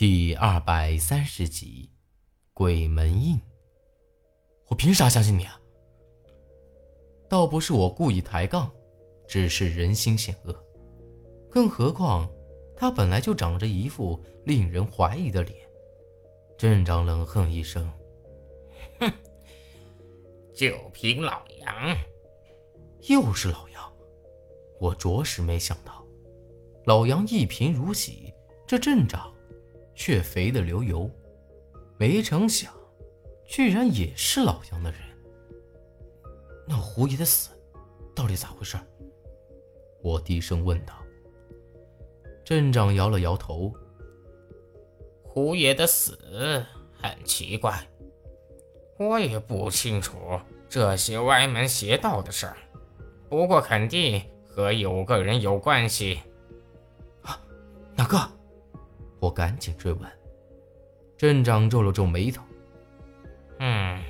第二百三十集，鬼门印。我凭啥相信你啊？倒不是我故意抬杠，只是人心险恶。更何况，他本来就长着一副令人怀疑的脸。镇长冷哼一声：“哼，就凭老杨，又是老杨。我着实没想到，老杨一贫如洗，这镇长。”却肥得流油，没成想，居然也是老杨的人。那胡爷的死，到底咋回事？我低声问道。镇长摇了摇头。胡爷的死很奇怪，我也不清楚这些歪门邪道的事儿，不过肯定和有个人有关系。啊，哪个？我赶紧追问，镇长皱了皱眉头。嗯，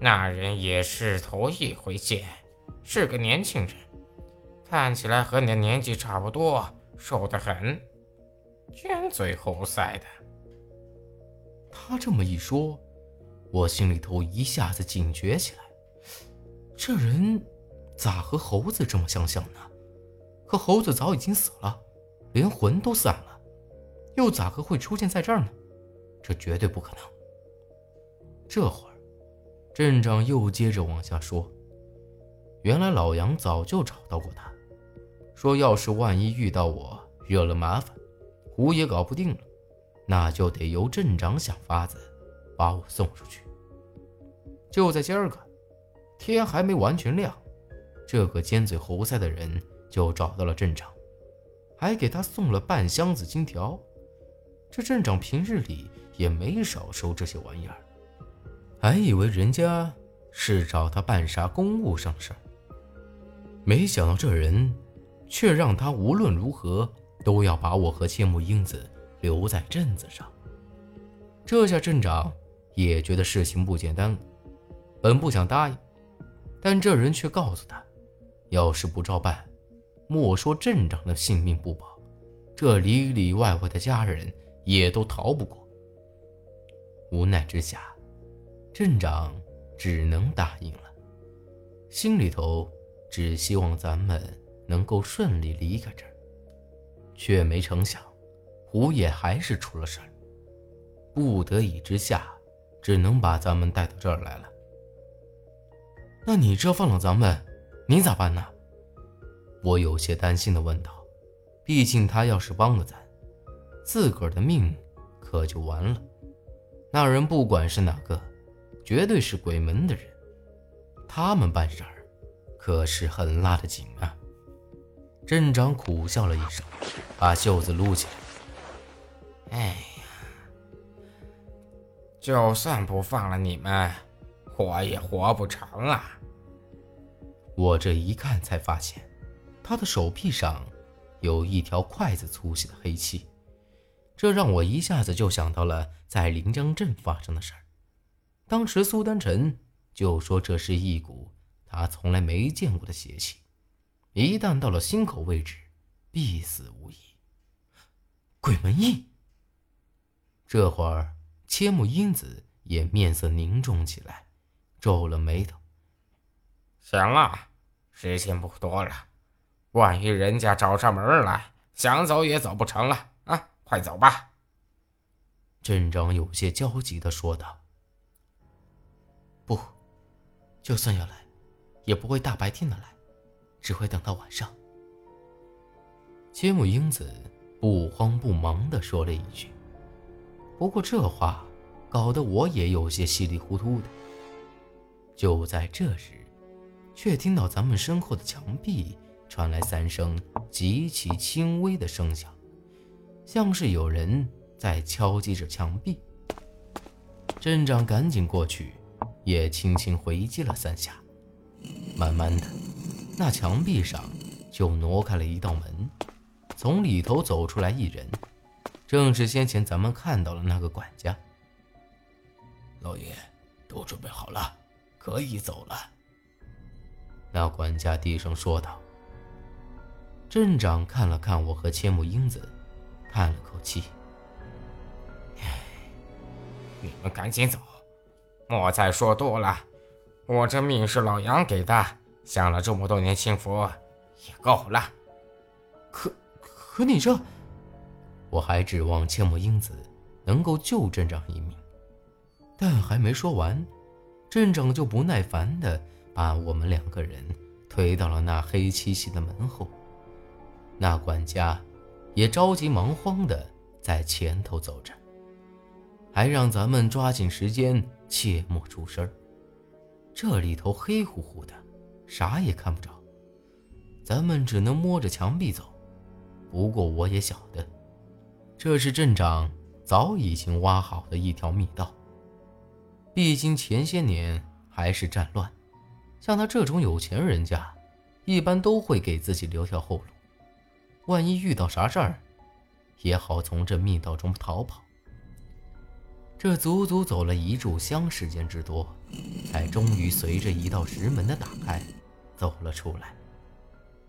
那人也是头一回见，是个年轻人，看起来和你的年纪差不多，瘦得很，尖嘴猴腮的。他这么一说，我心里头一下子警觉起来，这人咋和猴子这么相像呢？可猴子早已经死了，连魂都散了。又咋个会出现在这儿呢？这绝对不可能。这会儿，镇长又接着往下说：“原来老杨早就找到过他，说要是万一遇到我惹了麻烦，胡也搞不定了，那就得由镇长想法子把我送出去。”就在今儿个，天还没完全亮，这个尖嘴猴腮的人就找到了镇长，还给他送了半箱子金条。这镇长平日里也没少收这些玩意儿，还以为人家是找他办啥公务上事儿，没想到这人却让他无论如何都要把我和千木英子留在镇子上。这下镇长也觉得事情不简单了，本不想答应，但这人却告诉他，要是不照办，莫说镇长的性命不保，这里里外外的家人。也都逃不过。无奈之下，镇长只能答应了，心里头只希望咱们能够顺利离开这儿，却没成想，胡爷还是出了事儿。不得已之下，只能把咱们带到这儿来了。那你这放了咱们，你咋办呢？我有些担心的问道。毕竟他要是帮了咱。自个儿的命可就完了。那人不管是哪个，绝对是鬼门的人。他们办事儿可是很拉得紧啊。镇长苦笑了一声，把袖子撸起来。哎呀，就算不放了你们，我也活不成啊！我这一看才发现，他的手臂上有一条筷子粗细的黑漆。这让我一下子就想到了在临江镇发生的事儿。当时苏丹臣就说这是一股他从来没见过的邪气，一旦到了心口位置，必死无疑。鬼门印。这会儿，千木英子也面色凝重起来，皱了眉头。行了，时间不多了，万一人家找上门来，想走也走不成了！快走吧！镇长有些焦急的说道。不，就算要来，也不会大白天的来，只会等到晚上。千木英子不慌不忙的说了一句。不过这话搞得我也有些稀里糊涂的。就在这时，却听到咱们身后的墙壁传来三声极其轻微的声响。像是有人在敲击着墙壁，镇长赶紧过去，也轻轻回击了三下。慢慢的，那墙壁上就挪开了一道门，从里头走出来一人，正是先前咱们看到的那个管家。老爷，都准备好了，可以走了。那管家低声说道。镇长看了看我和千木英子。叹了口气，你们赶紧走，莫再说多了。我这命是老杨给的，享了这么多年清福，也够了。可可你这……我还指望千木英子能够救镇长一命，但还没说完，镇长就不耐烦的把我们两个人推到了那黑漆漆的门后。那管家也着急忙慌的在前头走着，还让咱们抓紧时间，切莫出声这里头黑乎乎的，啥也看不着，咱们只能摸着墙壁走。不过我也晓得，这是镇长早已经挖好的一条密道。毕竟前些年还是战乱，像他这种有钱人家，一般都会给自己留条后路。万一遇到啥事儿，也好从这密道中逃跑。这足足走了一炷香时间之多，才终于随着一道石门的打开，走了出来。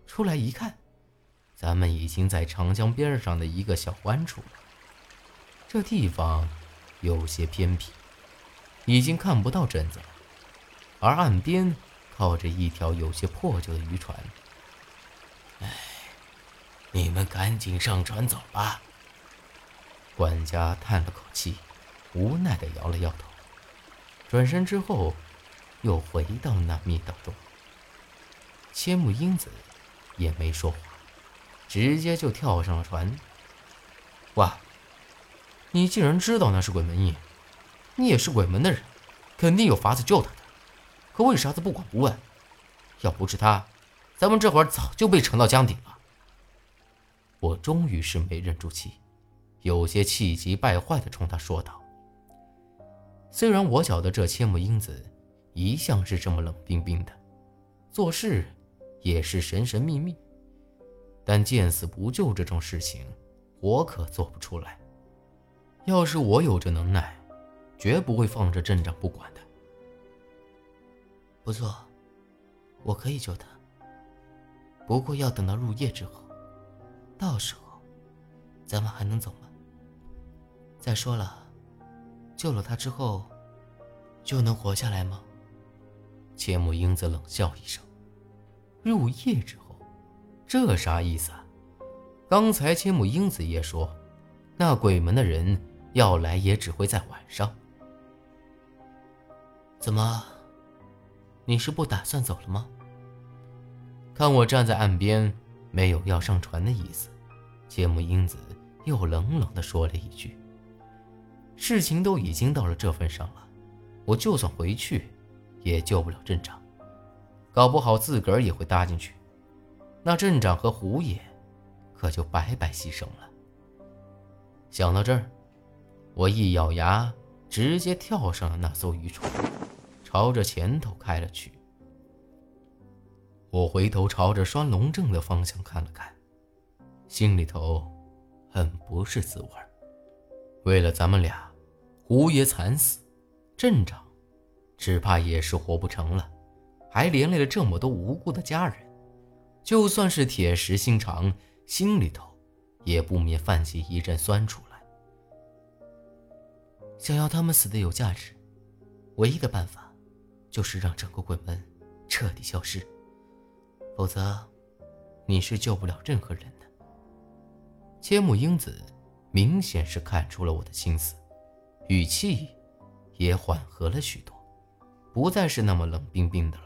出来一看，咱们已经在长江边上的一个小湾处了。这地方有些偏僻，已经看不到镇子了，而岸边靠着一条有些破旧的渔船。唉。你们赶紧上船走吧。管家叹了口气，无奈的摇了摇头，转身之后，又回到那密道中。千木英子也没说话，直接就跳上了船。哇，你既然知道那是鬼门印，你也是鬼门的人，肯定有法子救他的。可为啥子不管不问？要不是他，咱们这会儿早就被沉到江底了。我终于是没忍住气，有些气急败坏地冲他说道：“虽然我晓得这千木英子一向是这么冷冰冰的，做事也是神神秘秘，但见死不救这种事情，我可做不出来。要是我有这能耐，绝不会放着镇长不管的。不错，我可以救他，不过要等到入夜之后。”到时候，咱们还能走吗？再说了，救了他之后，就能活下来吗？千木英子冷笑一声：“入夜之后，这啥意思啊？刚才千木英子也说，那鬼门的人要来也只会在晚上。怎么，你是不打算走了吗？看我站在岸边。”没有要上船的意思，千木英子又冷冷地说了一句：“事情都已经到了这份上了，我就算回去，也救不了镇长，搞不好自个儿也会搭进去，那镇长和胡爷可就白白牺牲了。”想到这儿，我一咬牙，直接跳上了那艘渔船，朝着前头开了去。我回头朝着拴龙正的方向看了看，心里头很不是滋味为了咱们俩，胡爷惨死，镇长只怕也是活不成了，还连累了这么多无辜的家人。就算是铁石心肠，心里头也不免泛起一阵酸楚来。想要他们死的有价值，唯一的办法就是让整个鬼门彻底消失。否则，你是救不了任何人的。千木英子明显是看出了我的心思，语气也缓和了许多，不再是那么冷冰冰的了。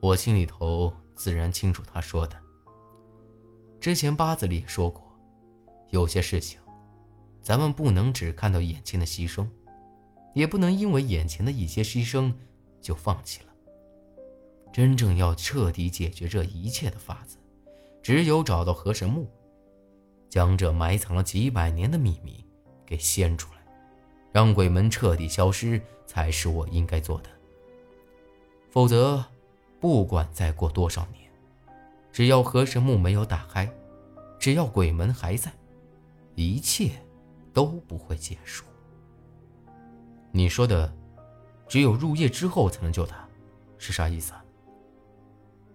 我心里头自然清楚他说的。之前八字里也说过，有些事情，咱们不能只看到眼前的牺牲，也不能因为眼前的一些牺牲就放弃了。真正要彻底解决这一切的法子，只有找到河神墓，将这埋藏了几百年的秘密给掀出来，让鬼门彻底消失，才是我应该做的。否则，不管再过多少年，只要河神墓没有打开，只要鬼门还在，一切都不会结束。你说的，只有入夜之后才能救他，是啥意思啊？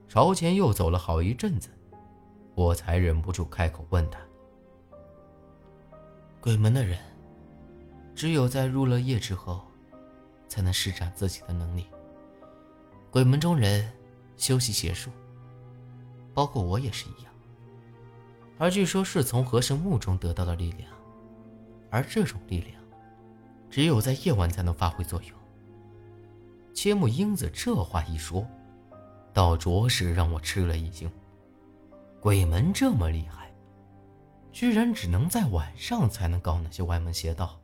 朝前又走了好一阵子，我才忍不住开口问他：“鬼门的人只有在入了夜之后，才能施展自己的能力。鬼门中人修习邪术，包括我也是一样。而据说是从河神墓中得到的力量，而这种力量，只有在夜晚才能发挥作用。千木英子这话一说，倒着实让我吃了一惊。鬼门这么厉害，居然只能在晚上才能搞那些歪门邪道。